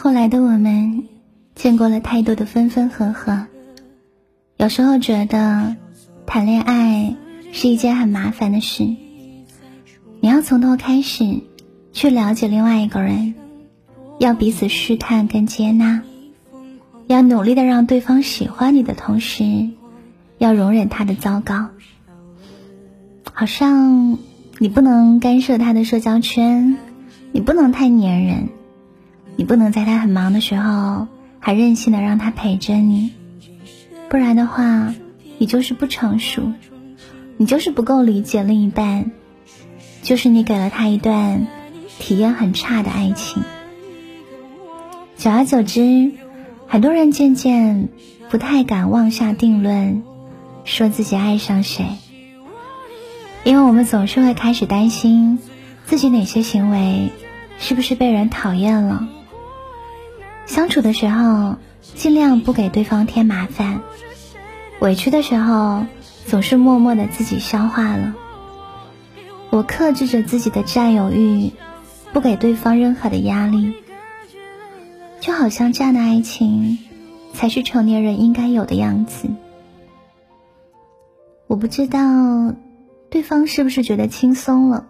后来的我们，见过了太多的分分合合，有时候觉得谈恋爱是一件很麻烦的事。你要从头开始去了解另外一个人，要彼此试探跟接纳，要努力的让对方喜欢你的同时，要容忍他的糟糕。好像你不能干涉他的社交圈，你不能太粘人，你不能在他很忙的时候还任性的让他陪着你，不然的话，你就是不成熟，你就是不够理解另一半。就是你给了他一段体验很差的爱情，久而久之，很多人渐渐不太敢妄下定论，说自己爱上谁，因为我们总是会开始担心自己哪些行为是不是被人讨厌了。相处的时候，尽量不给对方添麻烦，委屈的时候，总是默默的自己消化了。我克制着自己的占有欲，不给对方任何的压力，就好像这样的爱情才是成年人应该有的样子。我不知道对方是不是觉得轻松了，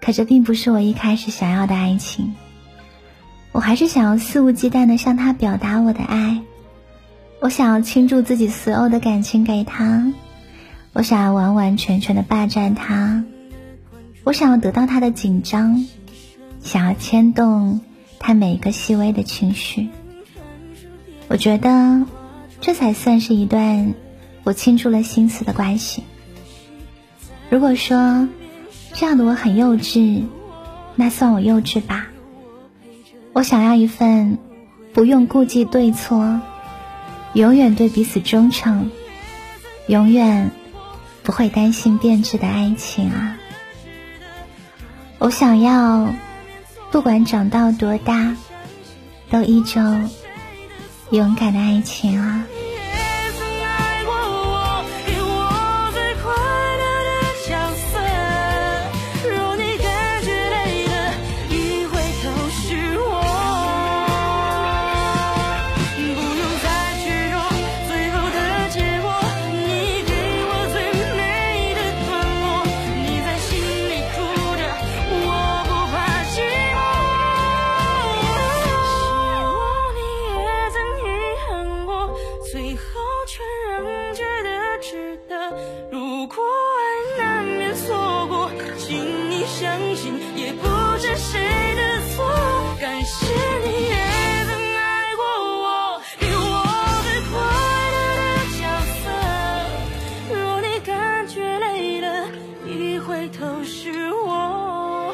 可这并不是我一开始想要的爱情。我还是想要肆无忌惮的向他表达我的爱，我想要倾注自己所有的感情给他。我想要完完全全的霸占他，我想要得到他的紧张，想要牵动他每一个细微的情绪。我觉得这才算是一段我倾注了心思的关系。如果说这样的我很幼稚，那算我幼稚吧。我想要一份不用顾忌对错，永远对彼此忠诚，永远。不会担心变质的爱情啊！我想要，不管长到多大，都依旧勇敢的爱情啊！相信，也不是谁的错。感谢你也曾爱过我，给我最快乐的角色。若你感觉累了，一回头是我。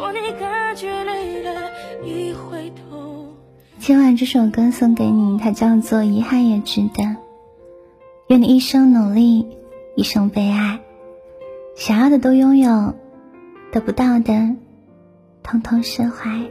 若你感觉累了，一回头。今晚这首歌送给你，它叫做《遗憾也值得》。愿你一生努力，一生被爱。想要的都拥有，得不到的，通通释怀。